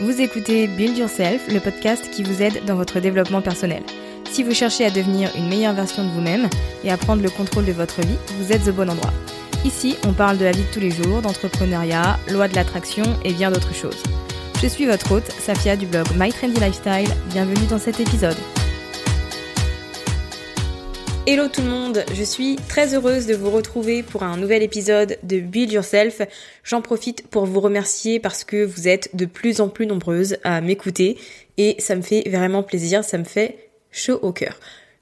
Vous écoutez Build Yourself, le podcast qui vous aide dans votre développement personnel. Si vous cherchez à devenir une meilleure version de vous-même et à prendre le contrôle de votre vie, vous êtes au bon endroit. Ici, on parle de la vie de tous les jours, d'entrepreneuriat, loi de l'attraction et bien d'autres choses. Je suis votre hôte, Safia du blog My Trendy Lifestyle. Bienvenue dans cet épisode. Hello tout le monde, je suis très heureuse de vous retrouver pour un nouvel épisode de Build Yourself. J'en profite pour vous remercier parce que vous êtes de plus en plus nombreuses à m'écouter et ça me fait vraiment plaisir, ça me fait chaud au cœur.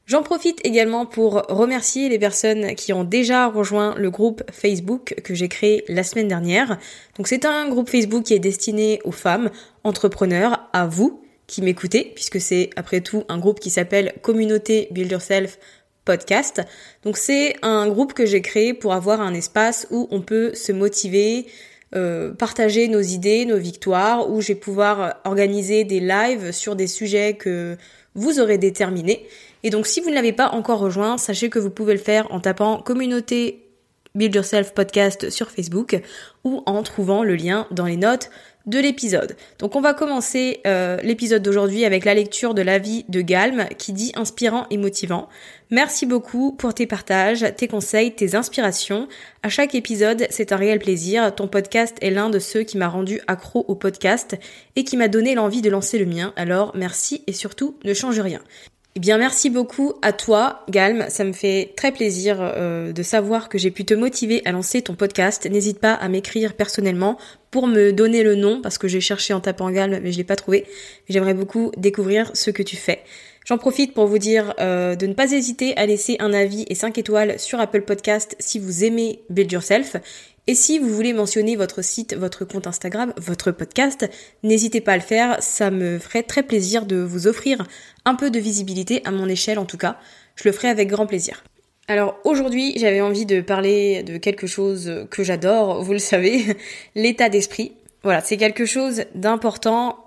J'en profite également pour remercier les personnes qui ont déjà rejoint le groupe Facebook que j'ai créé la semaine dernière. Donc c'est un groupe Facebook qui est destiné aux femmes entrepreneurs, à vous qui m'écoutez, puisque c'est après tout un groupe qui s'appelle Communauté Build Yourself podcast. Donc c'est un groupe que j'ai créé pour avoir un espace où on peut se motiver, euh, partager nos idées, nos victoires, où je vais pouvoir organiser des lives sur des sujets que vous aurez déterminés. Et donc si vous ne l'avez pas encore rejoint, sachez que vous pouvez le faire en tapant communauté Build Yourself Podcast sur Facebook ou en trouvant le lien dans les notes de l'épisode. Donc on va commencer euh, l'épisode d'aujourd'hui avec la lecture de l'avis de Galm qui dit inspirant et motivant. Merci beaucoup pour tes partages, tes conseils, tes inspirations. À chaque épisode, c'est un réel plaisir. Ton podcast est l'un de ceux qui m'a rendu accro au podcast et qui m'a donné l'envie de lancer le mien. Alors merci et surtout ne change rien. Eh bien, merci beaucoup à toi, Galm. Ça me fait très plaisir euh, de savoir que j'ai pu te motiver à lancer ton podcast. N'hésite pas à m'écrire personnellement pour me donner le nom, parce que j'ai cherché en tapant Galm, mais je l'ai pas trouvé. J'aimerais beaucoup découvrir ce que tu fais. J'en profite pour vous dire euh, de ne pas hésiter à laisser un avis et 5 étoiles sur Apple Podcast si vous aimez Build Yourself. Et si vous voulez mentionner votre site, votre compte Instagram, votre podcast, n'hésitez pas à le faire, ça me ferait très plaisir de vous offrir un peu de visibilité, à mon échelle en tout cas. Je le ferai avec grand plaisir. Alors aujourd'hui, j'avais envie de parler de quelque chose que j'adore, vous le savez, l'état d'esprit. Voilà, c'est quelque chose d'important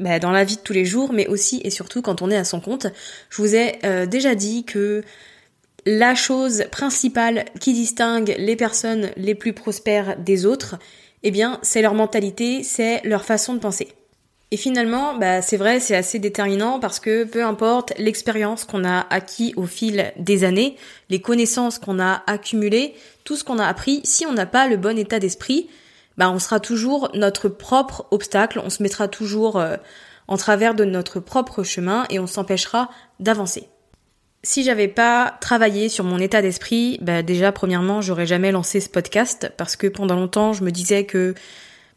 bah, dans la vie de tous les jours, mais aussi et surtout quand on est à son compte. Je vous ai euh, déjà dit que la chose principale qui distingue les personnes les plus prospères des autres, eh bien, c'est leur mentalité, c'est leur façon de penser. Et finalement, bah, c'est vrai, c'est assez déterminant parce que peu importe l'expérience qu'on a acquis au fil des années, les connaissances qu'on a accumulées, tout ce qu'on a appris, si on n'a pas le bon état d'esprit, bah, on sera toujours notre propre obstacle, on se mettra toujours euh, en travers de notre propre chemin et on s'empêchera d'avancer. Si j'avais pas travaillé sur mon état d'esprit, bah déjà premièrement, j'aurais jamais lancé ce podcast parce que pendant longtemps, je me disais que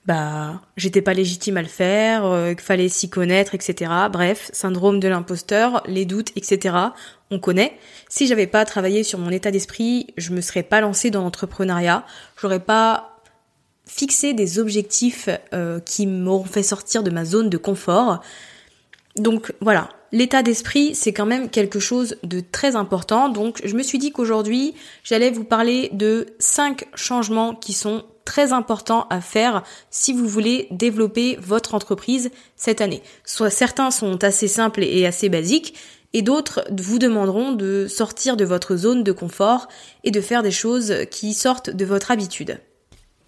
bah j'étais pas légitime à le faire, euh, qu'il fallait s'y connaître, etc. Bref, syndrome de l'imposteur, les doutes, etc. On connaît. Si j'avais pas travaillé sur mon état d'esprit, je me serais pas lancée dans l'entrepreneuriat. J'aurais pas fixé des objectifs euh, qui m'auront fait sortir de ma zone de confort. Donc voilà, l'état d'esprit, c'est quand même quelque chose de très important. Donc je me suis dit qu'aujourd'hui, j'allais vous parler de cinq changements qui sont très importants à faire si vous voulez développer votre entreprise cette année. Soit certains sont assez simples et assez basiques, et d'autres vous demanderont de sortir de votre zone de confort et de faire des choses qui sortent de votre habitude.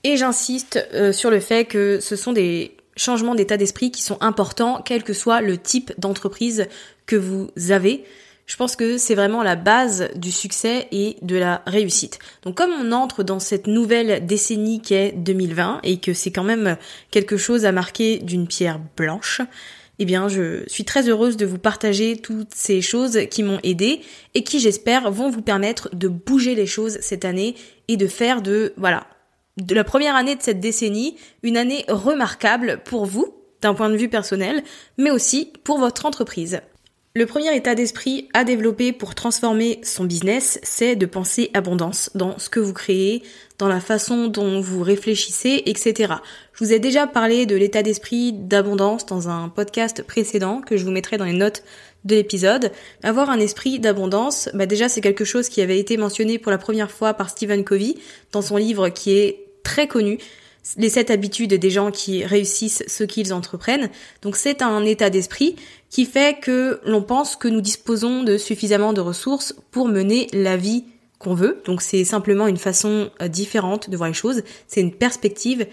Et j'insiste euh, sur le fait que ce sont des changements d'état d'esprit qui sont importants, quel que soit le type d'entreprise que vous avez. Je pense que c'est vraiment la base du succès et de la réussite. Donc comme on entre dans cette nouvelle décennie qu'est 2020 et que c'est quand même quelque chose à marquer d'une pierre blanche, eh bien, je suis très heureuse de vous partager toutes ces choses qui m'ont aidé et qui, j'espère, vont vous permettre de bouger les choses cette année et de faire de, voilà, de la première année de cette décennie une année remarquable pour vous, d'un point de vue personnel, mais aussi pour votre entreprise. Le premier état d'esprit à développer pour transformer son business, c'est de penser abondance dans ce que vous créez, dans la façon dont vous réfléchissez, etc. Je vous ai déjà parlé de l'état d'esprit d'abondance dans un podcast précédent que je vous mettrai dans les notes de l'épisode. Avoir un esprit d'abondance, bah déjà c'est quelque chose qui avait été mentionné pour la première fois par Stephen Covey dans son livre qui est très connu les sept habitudes des gens qui réussissent ce qu'ils entreprennent. Donc c'est un état d'esprit qui fait que l'on pense que nous disposons de suffisamment de ressources pour mener la vie qu'on veut. Donc c'est simplement une façon euh, différente de voir les choses, c'est une perspective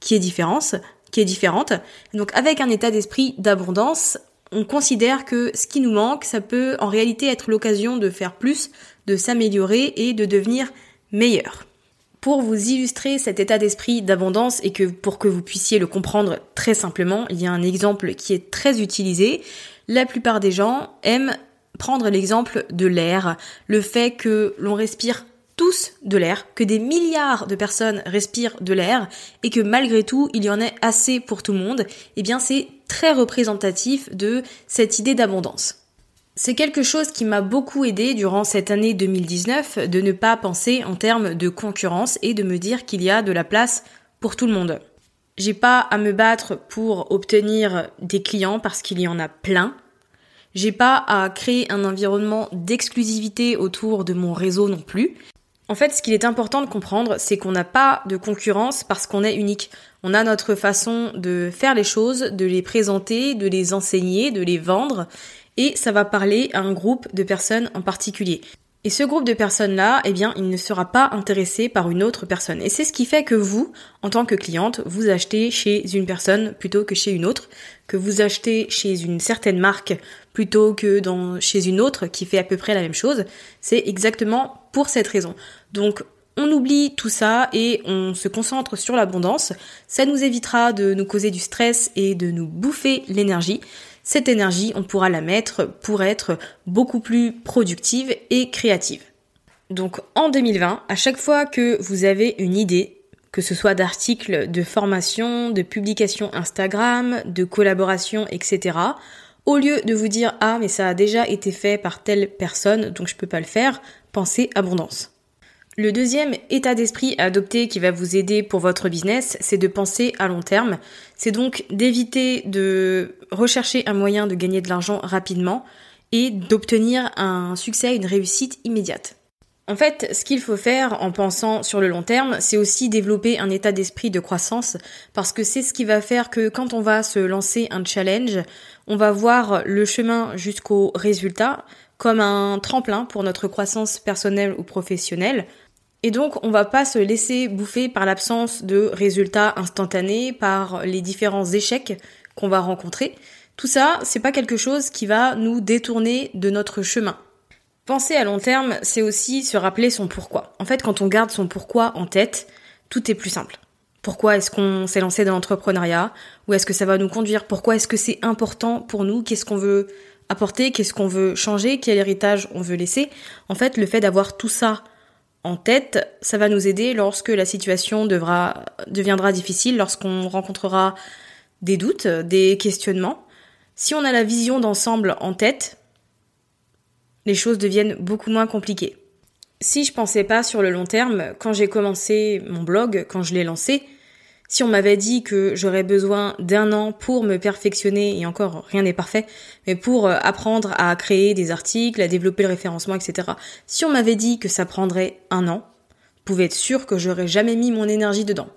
qui est différente, qui est différente. Donc avec un état d'esprit d'abondance, on considère que ce qui nous manque, ça peut en réalité être l'occasion de faire plus, de s'améliorer et de devenir meilleur. Pour vous illustrer cet état d'esprit d'abondance et que pour que vous puissiez le comprendre très simplement, il y a un exemple qui est très utilisé. La plupart des gens aiment prendre l'exemple de l'air, le fait que l'on respire tous de l'air, que des milliards de personnes respirent de l'air et que malgré tout il y en ait assez pour tout le monde, eh bien c'est très représentatif de cette idée d'abondance. C'est quelque chose qui m'a beaucoup aidé durant cette année 2019 de ne pas penser en termes de concurrence et de me dire qu'il y a de la place pour tout le monde. J'ai pas à me battre pour obtenir des clients parce qu'il y en a plein. J'ai pas à créer un environnement d'exclusivité autour de mon réseau non plus. En fait, ce qu'il est important de comprendre, c'est qu'on n'a pas de concurrence parce qu'on est unique. On a notre façon de faire les choses, de les présenter, de les enseigner, de les vendre, et ça va parler à un groupe de personnes en particulier. Et ce groupe de personnes-là, eh bien, il ne sera pas intéressé par une autre personne. Et c'est ce qui fait que vous, en tant que cliente, vous achetez chez une personne plutôt que chez une autre, que vous achetez chez une certaine marque plutôt que chez une autre qui fait à peu près la même chose. C'est exactement pour cette raison. Donc, on oublie tout ça et on se concentre sur l'abondance. Ça nous évitera de nous causer du stress et de nous bouffer l'énergie cette énergie, on pourra la mettre pour être beaucoup plus productive et créative. Donc en 2020, à chaque fois que vous avez une idée, que ce soit d'articles de formation, de publication Instagram, de collaboration, etc., au lieu de vous dire ah mais ça a déjà été fait par telle personne donc je peux pas le faire, pensez abondance. Le deuxième état d'esprit à adopter qui va vous aider pour votre business, c'est de penser à long terme. C'est donc d'éviter de rechercher un moyen de gagner de l'argent rapidement et d'obtenir un succès, une réussite immédiate. En fait, ce qu'il faut faire en pensant sur le long terme, c'est aussi développer un état d'esprit de croissance parce que c'est ce qui va faire que quand on va se lancer un challenge, on va voir le chemin jusqu'au résultat comme un tremplin pour notre croissance personnelle ou professionnelle et donc, on va pas se laisser bouffer par l'absence de résultats instantanés, par les différents échecs qu'on va rencontrer. Tout ça, c'est pas quelque chose qui va nous détourner de notre chemin. Penser à long terme, c'est aussi se rappeler son pourquoi. En fait, quand on garde son pourquoi en tête, tout est plus simple. Pourquoi est-ce qu'on s'est lancé dans l'entrepreneuriat? Où est-ce que ça va nous conduire? Pourquoi est-ce que c'est important pour nous? Qu'est-ce qu'on veut apporter? Qu'est-ce qu'on veut changer? Quel héritage on veut laisser? En fait, le fait d'avoir tout ça en tête, ça va nous aider lorsque la situation devra, deviendra difficile, lorsqu'on rencontrera des doutes, des questionnements. Si on a la vision d'ensemble en tête, les choses deviennent beaucoup moins compliquées. Si je pensais pas sur le long terme, quand j'ai commencé mon blog, quand je l'ai lancé, si on m'avait dit que j'aurais besoin d'un an pour me perfectionner, et encore rien n'est parfait, mais pour euh, apprendre à créer des articles, à développer le référencement, etc. Si on m'avait dit que ça prendrait un an, vous pouvez être sûr que j'aurais jamais mis mon énergie dedans.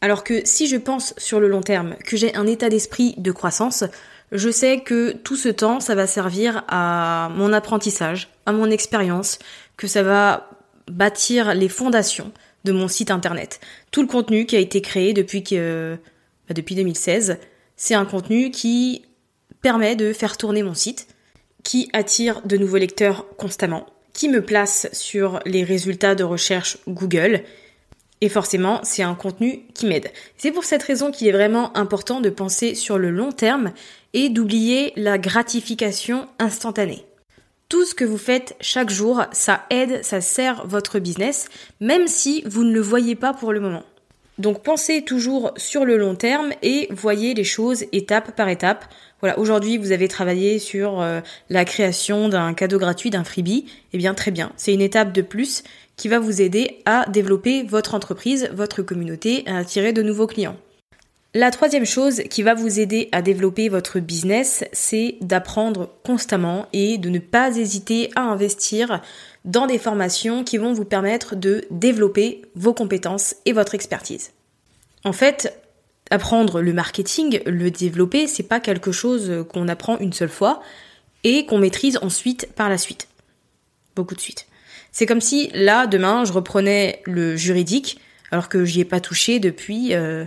Alors que si je pense sur le long terme, que j'ai un état d'esprit de croissance, je sais que tout ce temps, ça va servir à mon apprentissage, à mon expérience, que ça va bâtir les fondations de mon site internet. Tout le contenu qui a été créé depuis que, bah, depuis 2016, c'est un contenu qui permet de faire tourner mon site, qui attire de nouveaux lecteurs constamment, qui me place sur les résultats de recherche Google. Et forcément, c'est un contenu qui m'aide. C'est pour cette raison qu'il est vraiment important de penser sur le long terme et d'oublier la gratification instantanée. Tout ce que vous faites chaque jour, ça aide, ça sert votre business, même si vous ne le voyez pas pour le moment. Donc pensez toujours sur le long terme et voyez les choses étape par étape. Voilà, aujourd'hui vous avez travaillé sur euh, la création d'un cadeau gratuit, d'un freebie. Eh bien très bien, c'est une étape de plus qui va vous aider à développer votre entreprise, votre communauté, à attirer de nouveaux clients. La troisième chose qui va vous aider à développer votre business, c'est d'apprendre constamment et de ne pas hésiter à investir dans des formations qui vont vous permettre de développer vos compétences et votre expertise. En fait, apprendre le marketing, le développer, c'est pas quelque chose qu'on apprend une seule fois et qu'on maîtrise ensuite par la suite. Beaucoup de suite. C'est comme si là, demain, je reprenais le juridique alors que j'y ai pas touché depuis euh,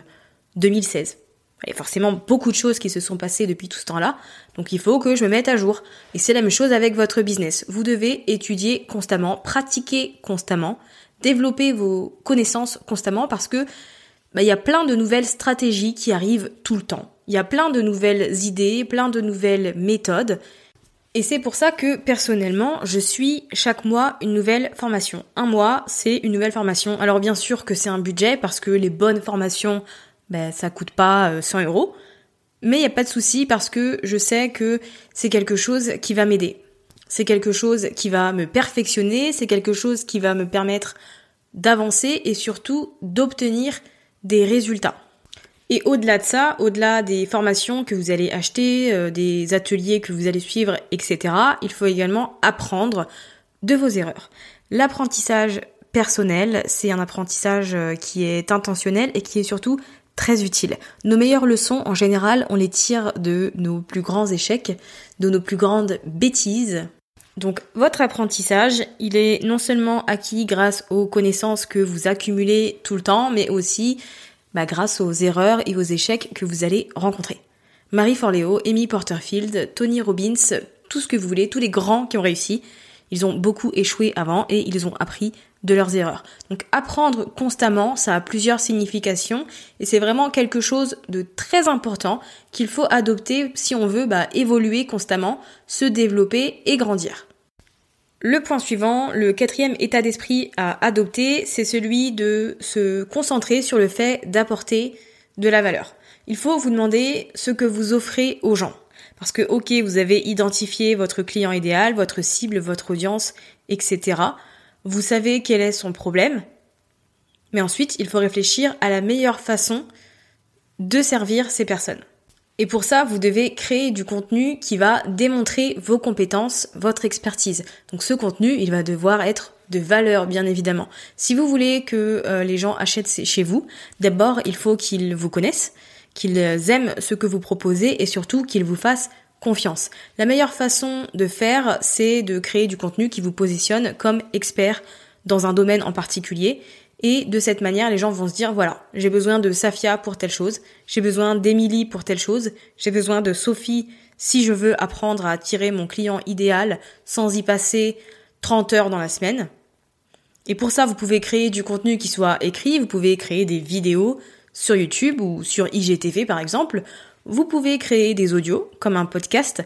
2016. Il y a forcément beaucoup de choses qui se sont passées depuis tout ce temps-là, donc il faut que je me mette à jour. Et c'est la même chose avec votre business. Vous devez étudier constamment, pratiquer constamment, développer vos connaissances constamment parce que bah, il y a plein de nouvelles stratégies qui arrivent tout le temps. Il y a plein de nouvelles idées, plein de nouvelles méthodes. Et c'est pour ça que personnellement, je suis chaque mois une nouvelle formation. Un mois, c'est une nouvelle formation. Alors bien sûr que c'est un budget parce que les bonnes formations ben, ça coûte pas 100 euh, euros. Mais il n'y a pas de souci parce que je sais que c'est quelque chose qui va m'aider. C'est quelque chose qui va me perfectionner, c'est quelque chose qui va me permettre d'avancer et surtout d'obtenir des résultats. Et au-delà de ça, au-delà des formations que vous allez acheter, euh, des ateliers que vous allez suivre, etc., il faut également apprendre de vos erreurs. L'apprentissage personnel, c'est un apprentissage euh, qui est intentionnel et qui est surtout très utile. Nos meilleures leçons, en général, on les tire de nos plus grands échecs, de nos plus grandes bêtises. Donc votre apprentissage, il est non seulement acquis grâce aux connaissances que vous accumulez tout le temps, mais aussi bah, grâce aux erreurs et aux échecs que vous allez rencontrer. Marie Forleo, Amy Porterfield, Tony Robbins, tout ce que vous voulez, tous les grands qui ont réussi, ils ont beaucoup échoué avant et ils ont appris de leurs erreurs. Donc apprendre constamment, ça a plusieurs significations et c'est vraiment quelque chose de très important qu'il faut adopter si on veut bah, évoluer constamment, se développer et grandir. Le point suivant, le quatrième état d'esprit à adopter, c'est celui de se concentrer sur le fait d'apporter de la valeur. Il faut vous demander ce que vous offrez aux gens. Parce que, ok, vous avez identifié votre client idéal, votre cible, votre audience, etc. Vous savez quel est son problème. Mais ensuite, il faut réfléchir à la meilleure façon de servir ces personnes. Et pour ça, vous devez créer du contenu qui va démontrer vos compétences, votre expertise. Donc ce contenu, il va devoir être de valeur, bien évidemment. Si vous voulez que euh, les gens achètent chez vous, d'abord, il faut qu'ils vous connaissent, qu'ils aiment ce que vous proposez et surtout qu'ils vous fassent confiance. La meilleure façon de faire, c'est de créer du contenu qui vous positionne comme expert dans un domaine en particulier. Et de cette manière, les gens vont se dire, voilà, j'ai besoin de Safia pour telle chose, j'ai besoin d'Emilie pour telle chose, j'ai besoin de Sophie si je veux apprendre à attirer mon client idéal sans y passer 30 heures dans la semaine. Et pour ça, vous pouvez créer du contenu qui soit écrit, vous pouvez créer des vidéos, sur YouTube ou sur IGTV par exemple, vous pouvez créer des audios comme un podcast.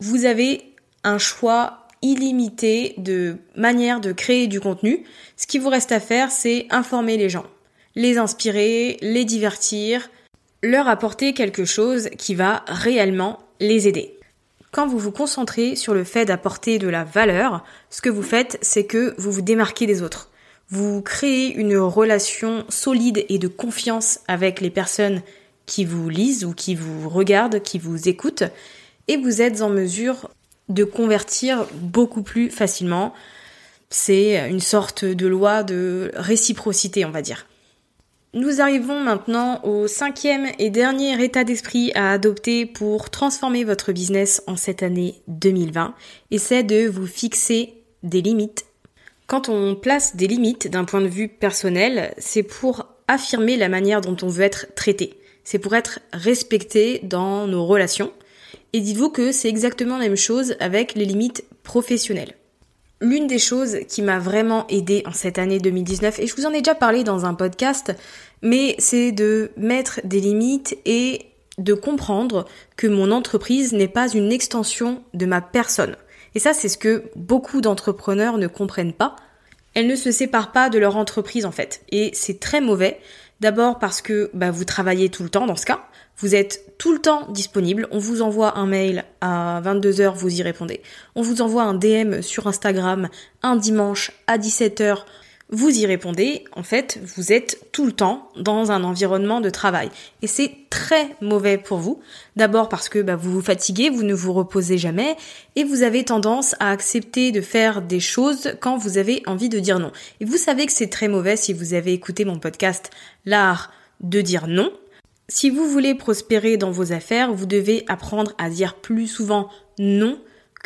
Vous avez un choix illimité de manières de créer du contenu. Ce qui vous reste à faire, c'est informer les gens, les inspirer, les divertir, leur apporter quelque chose qui va réellement les aider. Quand vous vous concentrez sur le fait d'apporter de la valeur, ce que vous faites, c'est que vous vous démarquez des autres vous créez une relation solide et de confiance avec les personnes qui vous lisent ou qui vous regardent, qui vous écoutent, et vous êtes en mesure de convertir beaucoup plus facilement. C'est une sorte de loi de réciprocité, on va dire. Nous arrivons maintenant au cinquième et dernier état d'esprit à adopter pour transformer votre business en cette année 2020, et c'est de vous fixer des limites. Quand on place des limites d'un point de vue personnel, c'est pour affirmer la manière dont on veut être traité. C'est pour être respecté dans nos relations. Et dites-vous que c'est exactement la même chose avec les limites professionnelles. L'une des choses qui m'a vraiment aidé en cette année 2019, et je vous en ai déjà parlé dans un podcast, mais c'est de mettre des limites et de comprendre que mon entreprise n'est pas une extension de ma personne. Et ça, c'est ce que beaucoup d'entrepreneurs ne comprennent pas. Elles ne se séparent pas de leur entreprise en fait. Et c'est très mauvais. D'abord parce que bah, vous travaillez tout le temps dans ce cas. Vous êtes tout le temps disponible. On vous envoie un mail à 22h, vous y répondez. On vous envoie un DM sur Instagram un dimanche à 17h. Vous y répondez, en fait, vous êtes tout le temps dans un environnement de travail. Et c'est très mauvais pour vous. D'abord parce que bah, vous vous fatiguez, vous ne vous reposez jamais, et vous avez tendance à accepter de faire des choses quand vous avez envie de dire non. Et vous savez que c'est très mauvais si vous avez écouté mon podcast L'art de dire non. Si vous voulez prospérer dans vos affaires, vous devez apprendre à dire plus souvent non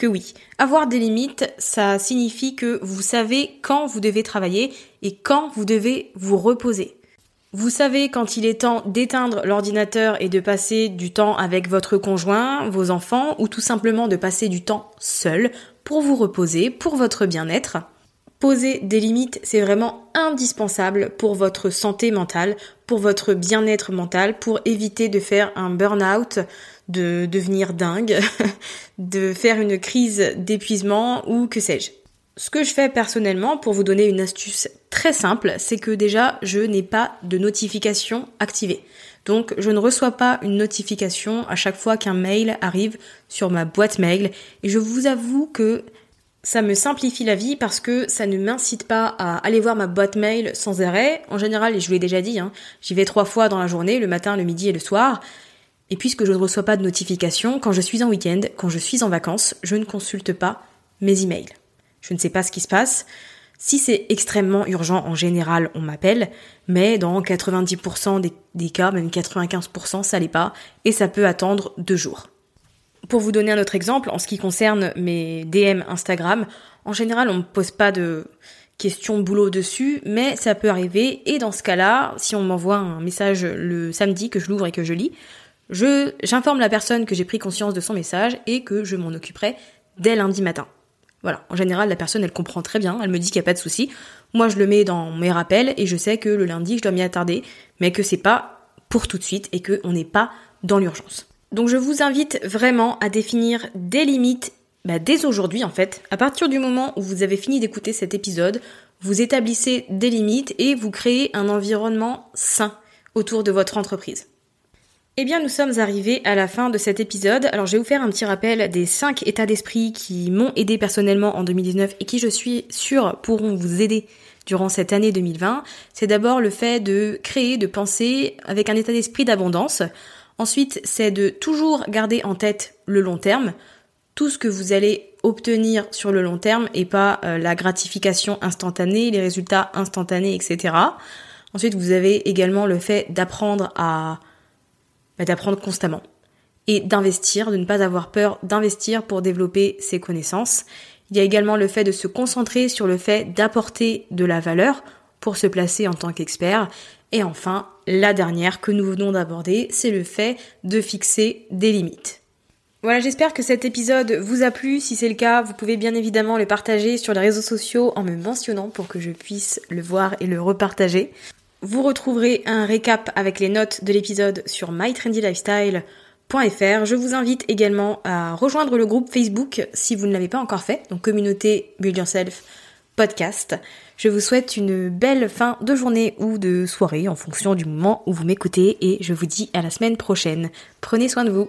oui. Avoir des limites, ça signifie que vous savez quand vous devez travailler et quand vous devez vous reposer. Vous savez quand il est temps d'éteindre l'ordinateur et de passer du temps avec votre conjoint, vos enfants ou tout simplement de passer du temps seul pour vous reposer, pour votre bien-être. Poser des limites, c'est vraiment indispensable pour votre santé mentale, pour votre bien-être mental, pour éviter de faire un burn-out, de devenir dingue, de faire une crise d'épuisement ou que sais-je. Ce que je fais personnellement, pour vous donner une astuce très simple, c'est que déjà, je n'ai pas de notification activée. Donc, je ne reçois pas une notification à chaque fois qu'un mail arrive sur ma boîte mail. Et je vous avoue que ça me simplifie la vie parce que ça ne m'incite pas à aller voir ma boîte mail sans arrêt. En général, et je vous l'ai déjà dit, hein, j'y vais trois fois dans la journée, le matin, le midi et le soir. Et puisque je ne reçois pas de notification, quand je suis en week-end, quand je suis en vacances, je ne consulte pas mes emails. Je ne sais pas ce qui se passe. Si c'est extrêmement urgent, en général, on m'appelle, mais dans 90% des, cas, même 95%, ça l'est pas, et ça peut attendre deux jours. Pour vous donner un autre exemple, en ce qui concerne mes DM Instagram, en général, on me pose pas de questions boulot dessus, mais ça peut arriver. Et dans ce cas-là, si on m'envoie un message le samedi que je l'ouvre et que je lis, je, j'informe la personne que j'ai pris conscience de son message et que je m'en occuperai dès lundi matin. Voilà. En général, la personne, elle comprend très bien, elle me dit qu'il n'y a pas de souci. Moi, je le mets dans mes rappels et je sais que le lundi, je dois m'y attarder, mais que c'est pas pour tout de suite et qu'on n'est pas dans l'urgence. Donc je vous invite vraiment à définir des limites bah, dès aujourd'hui en fait. À partir du moment où vous avez fini d'écouter cet épisode, vous établissez des limites et vous créez un environnement sain autour de votre entreprise. Eh bien, nous sommes arrivés à la fin de cet épisode. Alors, je vais vous faire un petit rappel des 5 états d'esprit qui m'ont aidé personnellement en 2019 et qui, je suis sûre, pourront vous aider durant cette année 2020. C'est d'abord le fait de créer, de penser avec un état d'esprit d'abondance. Ensuite, c'est de toujours garder en tête le long terme, tout ce que vous allez obtenir sur le long terme et pas euh, la gratification instantanée, les résultats instantanés, etc. Ensuite, vous avez également le fait d'apprendre à bah, d'apprendre constamment et d'investir, de ne pas avoir peur d'investir pour développer ses connaissances. Il y a également le fait de se concentrer sur le fait d'apporter de la valeur pour se placer en tant qu'expert. Et enfin, la dernière que nous venons d'aborder, c'est le fait de fixer des limites. Voilà, j'espère que cet épisode vous a plu. Si c'est le cas, vous pouvez bien évidemment le partager sur les réseaux sociaux en me mentionnant pour que je puisse le voir et le repartager. Vous retrouverez un récap avec les notes de l'épisode sur mytrendylifestyle.fr. Je vous invite également à rejoindre le groupe Facebook si vous ne l'avez pas encore fait, donc communauté Build Yourself podcast. Je vous souhaite une belle fin de journée ou de soirée en fonction du moment où vous m'écoutez et je vous dis à la semaine prochaine. Prenez soin de vous.